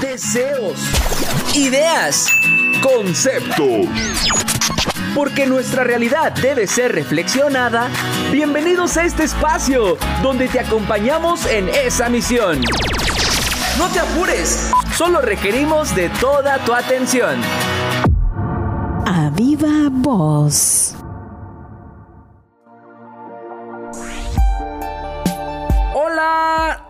deseos, ideas, conceptos. Porque nuestra realidad debe ser reflexionada. Bienvenidos a este espacio donde te acompañamos en esa misión. No te apures, solo requerimos de toda tu atención. A viva voz.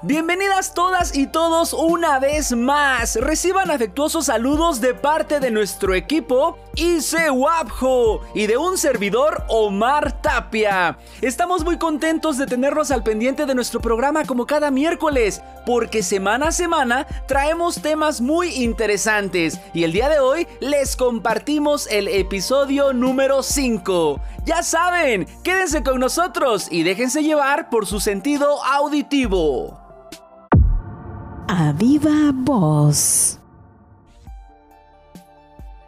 Bienvenidas todas y todos una vez más. Reciban afectuosos saludos de parte de nuestro equipo Ise Wapjo y de un servidor Omar Tapia. Estamos muy contentos de tenernos al pendiente de nuestro programa como cada miércoles, porque semana a semana traemos temas muy interesantes y el día de hoy les compartimos el episodio número 5. Ya saben, quédense con nosotros y déjense llevar por su sentido auditivo. A viva voz.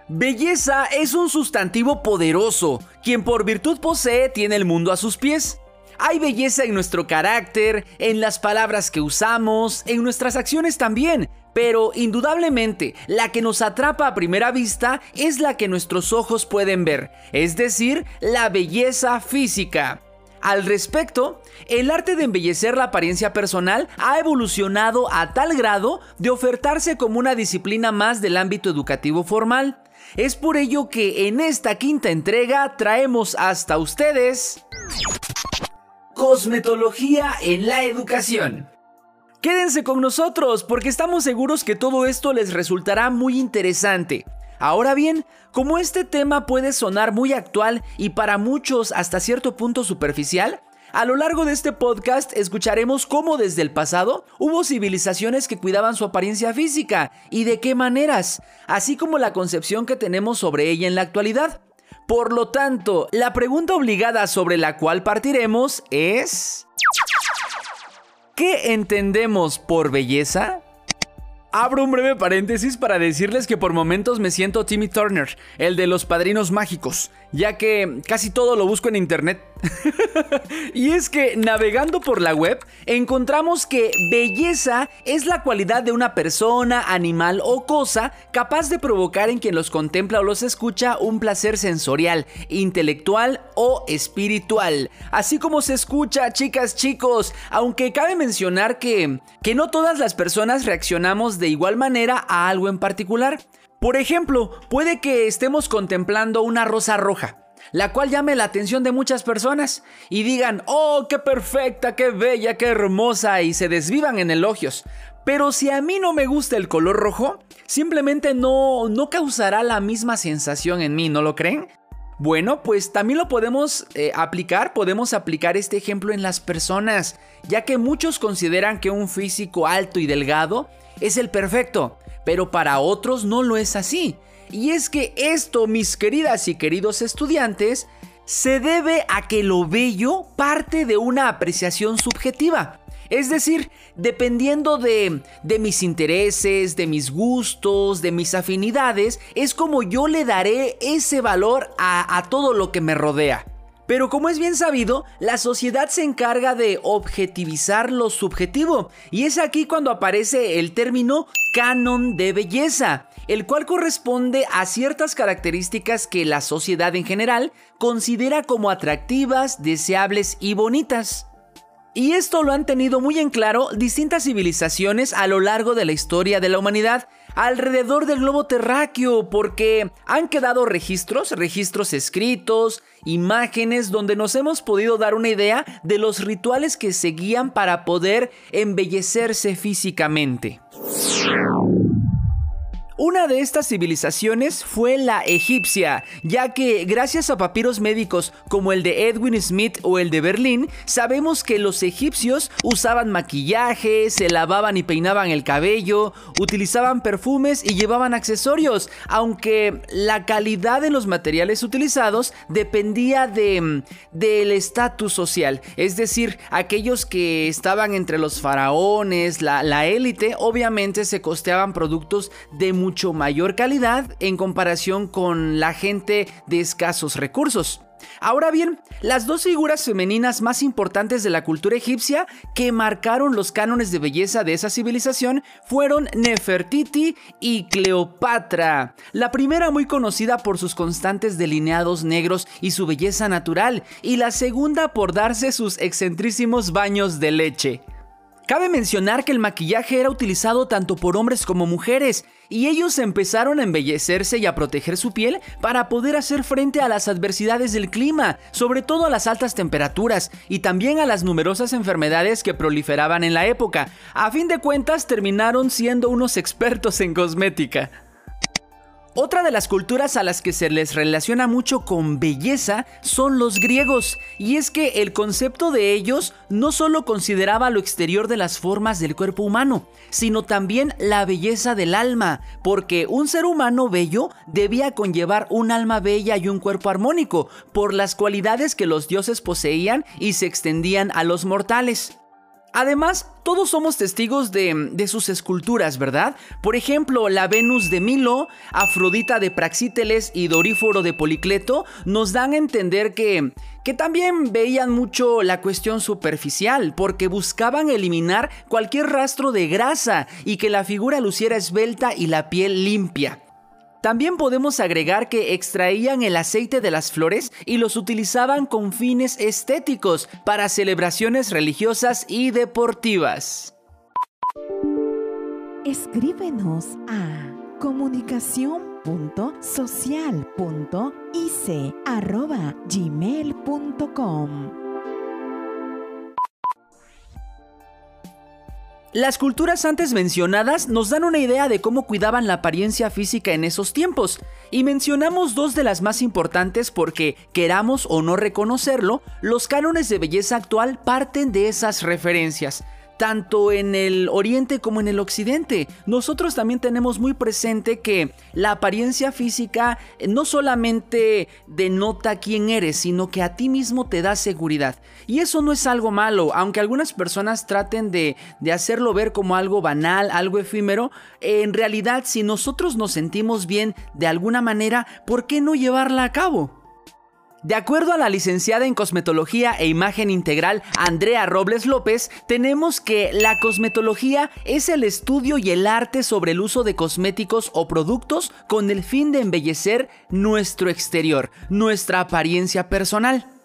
Belleza es un sustantivo poderoso, quien por virtud posee tiene el mundo a sus pies. Hay belleza en nuestro carácter, en las palabras que usamos, en nuestras acciones también, pero indudablemente la que nos atrapa a primera vista es la que nuestros ojos pueden ver, es decir, la belleza física. Al respecto, el arte de embellecer la apariencia personal ha evolucionado a tal grado de ofertarse como una disciplina más del ámbito educativo formal. Es por ello que en esta quinta entrega traemos hasta ustedes Cosmetología en la educación. Quédense con nosotros porque estamos seguros que todo esto les resultará muy interesante. Ahora bien, como este tema puede sonar muy actual y para muchos hasta cierto punto superficial, a lo largo de este podcast escucharemos cómo desde el pasado hubo civilizaciones que cuidaban su apariencia física y de qué maneras, así como la concepción que tenemos sobre ella en la actualidad. Por lo tanto, la pregunta obligada sobre la cual partiremos es... ¿Qué entendemos por belleza? Abro un breve paréntesis para decirles que por momentos me siento Timmy Turner, el de los padrinos mágicos, ya que casi todo lo busco en internet. y es que navegando por la web encontramos que belleza es la cualidad de una persona, animal o cosa capaz de provocar en quien los contempla o los escucha un placer sensorial, intelectual o espiritual. Así como se escucha, chicas, chicos, aunque cabe mencionar que, que no todas las personas reaccionamos de igual manera a algo en particular. Por ejemplo, puede que estemos contemplando una rosa roja, la cual llame la atención de muchas personas y digan, oh, qué perfecta, qué bella, qué hermosa, y se desvivan en elogios. Pero si a mí no me gusta el color rojo, simplemente no, no causará la misma sensación en mí, ¿no lo creen? Bueno, pues también lo podemos eh, aplicar, podemos aplicar este ejemplo en las personas, ya que muchos consideran que un físico alto y delgado es el perfecto, pero para otros no lo es así. Y es que esto, mis queridas y queridos estudiantes, se debe a que lo bello parte de una apreciación subjetiva. Es decir, dependiendo de, mis intereses, de mis gustos, de mis afinidades, es como yo le daré ese valor a, a todo lo que me rodea. Pero como es bien sabido, la sociedad se encarga de objetivizar lo subjetivo, y es aquí cuando aparece el término canon de belleza, el cual corresponde a ciertas características que la sociedad en general considera como atractivas, deseables y bonitas. Y esto lo han tenido muy en claro distintas civilizaciones a lo largo de la historia de la humanidad, alrededor del globo terráqueo, porque han quedado registros, registros escritos, imágenes donde nos hemos podido dar una idea de los rituales que seguían para poder embellecerse físicamente. Una de estas civilizaciones fue la egipcia, ya que gracias a papiros médicos como el de Edwin Smith o el de Berlín, sabemos que los egipcios usaban maquillaje, se lavaban y peinaban el cabello, utilizaban perfumes y llevaban accesorios, aunque la calidad de los materiales utilizados dependía de, del estatus social, es decir, aquellos que estaban entre los faraones, la élite, obviamente se costeaban productos de mucho mayor calidad en comparación con la gente de escasos recursos. Ahora bien, las dos figuras femeninas más importantes de la cultura egipcia que marcaron los cánones de belleza de esa civilización fueron Nefertiti y Cleopatra. La primera muy conocida por sus constantes delineados negros y su belleza natural, y la segunda por darse sus excentrísimos baños de leche. Cabe mencionar que el maquillaje era utilizado tanto por hombres como mujeres, y ellos empezaron a embellecerse y a proteger su piel para poder hacer frente a las adversidades del clima, sobre todo a las altas temperaturas y también a las numerosas enfermedades que proliferaban en la época. A fin de cuentas terminaron siendo unos expertos en cosmética. Otra de las culturas a las que se les relaciona mucho con belleza son los griegos, y es que el concepto de ellos no solo consideraba lo exterior de las formas del cuerpo humano, sino también la belleza del alma, porque un ser humano bello debía conllevar un alma bella y un cuerpo armónico, por las cualidades que los dioses poseían y se extendían a los mortales. Además, todos somos testigos de, sus esculturas, ¿verdad? Por ejemplo, la Venus de Milo, Afrodita de Praxíteles y Doríforo de Policleto nos dan a entender que, que también veían mucho la cuestión superficial, porque buscaban eliminar cualquier rastro de grasa y que la figura luciera esbelta y la piel limpia. También podemos agregar que extraían el aceite de las flores y los utilizaban con fines estéticos para celebraciones religiosas y deportivas. Escríbenos a comunicación.social.ic.gmail.com Las culturas antes mencionadas nos dan una idea de cómo cuidaban la apariencia física en esos tiempos, y mencionamos dos de las más importantes porque, queramos o no reconocerlo, los cánones de belleza actual parten de esas referencias tanto en el oriente como en el occidente. Nosotros también tenemos muy presente que la apariencia física no solamente denota quién eres, sino que a ti mismo te da seguridad. Y eso no es algo malo, aunque algunas personas traten de, de hacerlo ver como algo banal, algo efímero, en realidad si nosotros nos sentimos bien de alguna manera, ¿por qué no llevarla a cabo? De acuerdo a la licenciada en cosmetología e imagen integral Andrea Robles López, tenemos que la cosmetología es el estudio y el arte sobre el uso de cosméticos o productos con el fin de embellecer nuestro exterior, nuestra apariencia personal.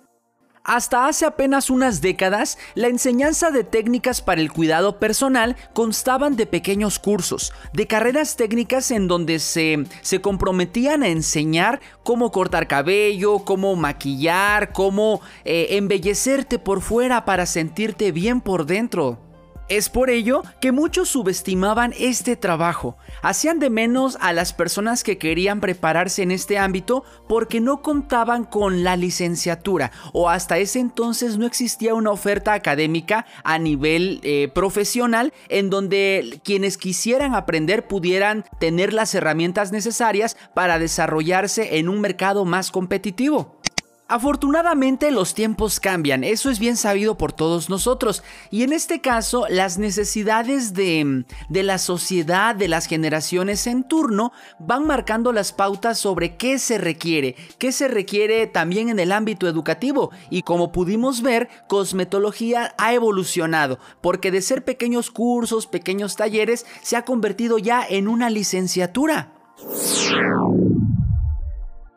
Hasta hace apenas unas décadas, la enseñanza de técnicas para el cuidado personal constaban de pequeños cursos, de carreras técnicas en donde se, se comprometían a enseñar cómo cortar cabello, cómo maquillar, cómo eh, embellecerte por fuera para sentirte bien por dentro. Es por ello que muchos subestimaban este trabajo, hacían de menos a las personas que querían prepararse en este ámbito porque no contaban con la licenciatura o hasta ese entonces no existía una oferta académica a nivel eh, profesional en donde quienes quisieran aprender pudieran tener las herramientas necesarias para desarrollarse en un mercado más competitivo. Afortunadamente los tiempos cambian, eso es bien sabido por todos nosotros. Y en este caso las necesidades de, de, la sociedad, de las generaciones en turno van marcando las pautas sobre qué se requiere, qué se requiere también en el ámbito educativo. Y como pudimos ver, cosmetología ha evolucionado porque de ser pequeños cursos, pequeños talleres, se ha convertido ya en una licenciatura.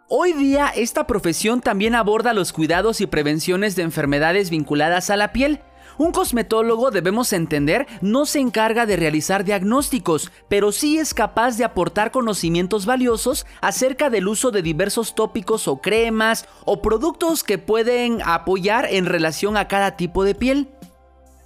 Hoy día esta profesión también aborda los cuidados y prevenciones de enfermedades vinculadas a la piel. Un cosmetólogo, debemos entender, no se encarga de realizar diagnósticos, pero sí es capaz de aportar conocimientos valiosos acerca del uso de diversos tópicos o cremas o productos que pueden apoyar en relación a cada tipo de piel.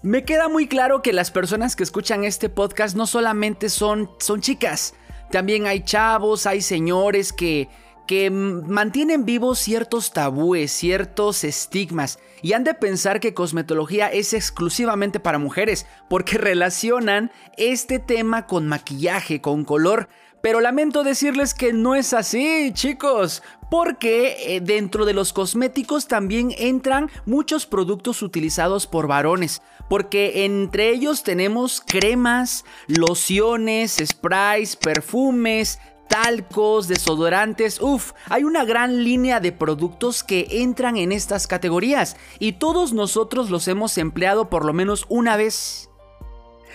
Me queda muy claro que las personas que escuchan este podcast no solamente son, son chicas, también hay chavos, hay señores que que mantienen vivos ciertos tabúes, ciertos estigmas, y han de pensar que cosmetología es exclusivamente para mujeres, porque relacionan este tema con maquillaje, con color, pero lamento decirles que no es así, chicos, porque eh, dentro de los cosméticos también entran muchos productos utilizados por varones, porque entre ellos tenemos cremas, lociones, sprays, perfumes, talcos, desodorantes, uff, hay una gran línea de productos que entran en estas categorías y todos nosotros los hemos empleado por lo menos una vez.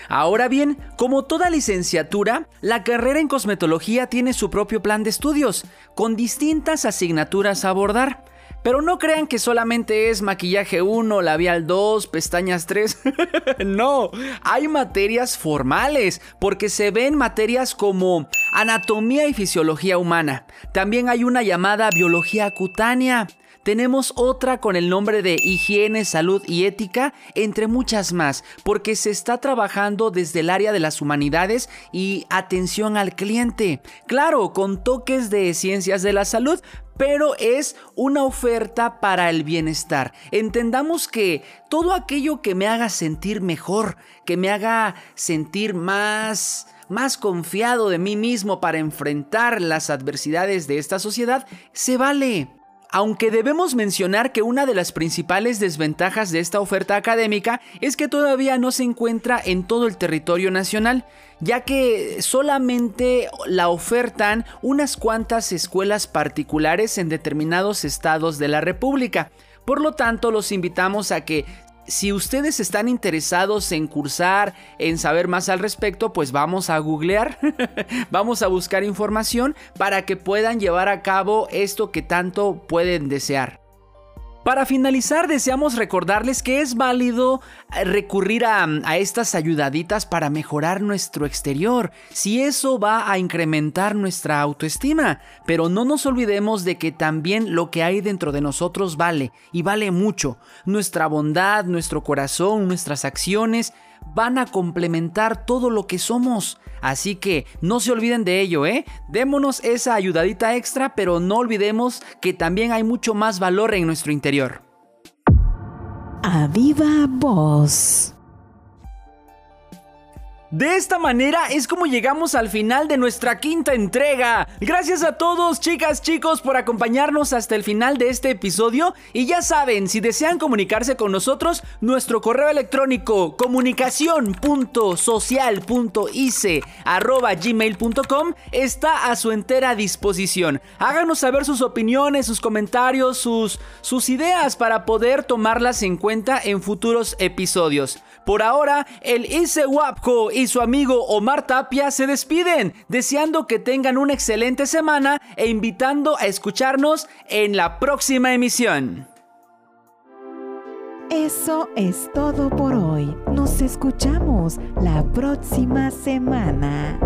Ahora bien, como toda licenciatura, la carrera en cosmetología tiene su propio plan de estudios, con distintas asignaturas a abordar. Pero no crean que solamente es maquillaje 1, labial 2, pestañas 3. no, hay materias formales, porque se ven materias como anatomía y fisiología humana. También hay una llamada biología cutánea tenemos otra con el nombre de Higiene, Salud y Ética, entre muchas más, porque se está trabajando desde el área de las humanidades y atención al cliente. Claro, con toques de ciencias de la salud, pero es una oferta para el bienestar. Entendamos que todo aquello que me haga sentir mejor, que me haga sentir más más confiado de mí mismo para enfrentar las adversidades de esta sociedad, se vale. Aunque debemos mencionar que una de las principales desventajas de esta oferta académica es que todavía no se encuentra en todo el territorio nacional, ya que solamente la ofertan unas cuantas escuelas particulares en determinados estados de la República. Por lo tanto, los invitamos a que si ustedes están interesados en cursar, en saber más al respecto, pues vamos a googlear, vamos a buscar información para que puedan llevar a cabo esto que tanto pueden desear. Para finalizar, deseamos recordarles que es válido eh, recurrir a, a, estas ayudaditas para mejorar nuestro exterior, si eso va a incrementar nuestra autoestima. Pero no nos olvidemos de que también lo que hay dentro de nosotros vale, y vale mucho. Nuestra bondad, nuestro corazón, nuestras acciones van a complementar todo lo que somos. Así que no se olviden de ello, ¿eh? Démonos esa ayudadita extra, pero no olvidemos que también hay mucho más valor en nuestro interior. A viva voz. De esta manera es como llegamos al final de nuestra quinta entrega. Gracias a todos, chicas, chicos, por acompañarnos hasta el final de este episodio. Y ya saben, si desean comunicarse con nosotros, nuestro correo electrónico comunicación.social.ice.gmail.com está a su entera disposición. Háganos saber sus opiniones, sus comentarios, sus, sus ideas para poder tomarlas en cuenta en futuros episodios. Por ahora, el ICE WAPCO y su amigo Omar Tapia se despiden, deseando que tengan una excelente semana e invitando a escucharnos en la próxima emisión. Eso es todo por hoy. Nos escuchamos la próxima semana.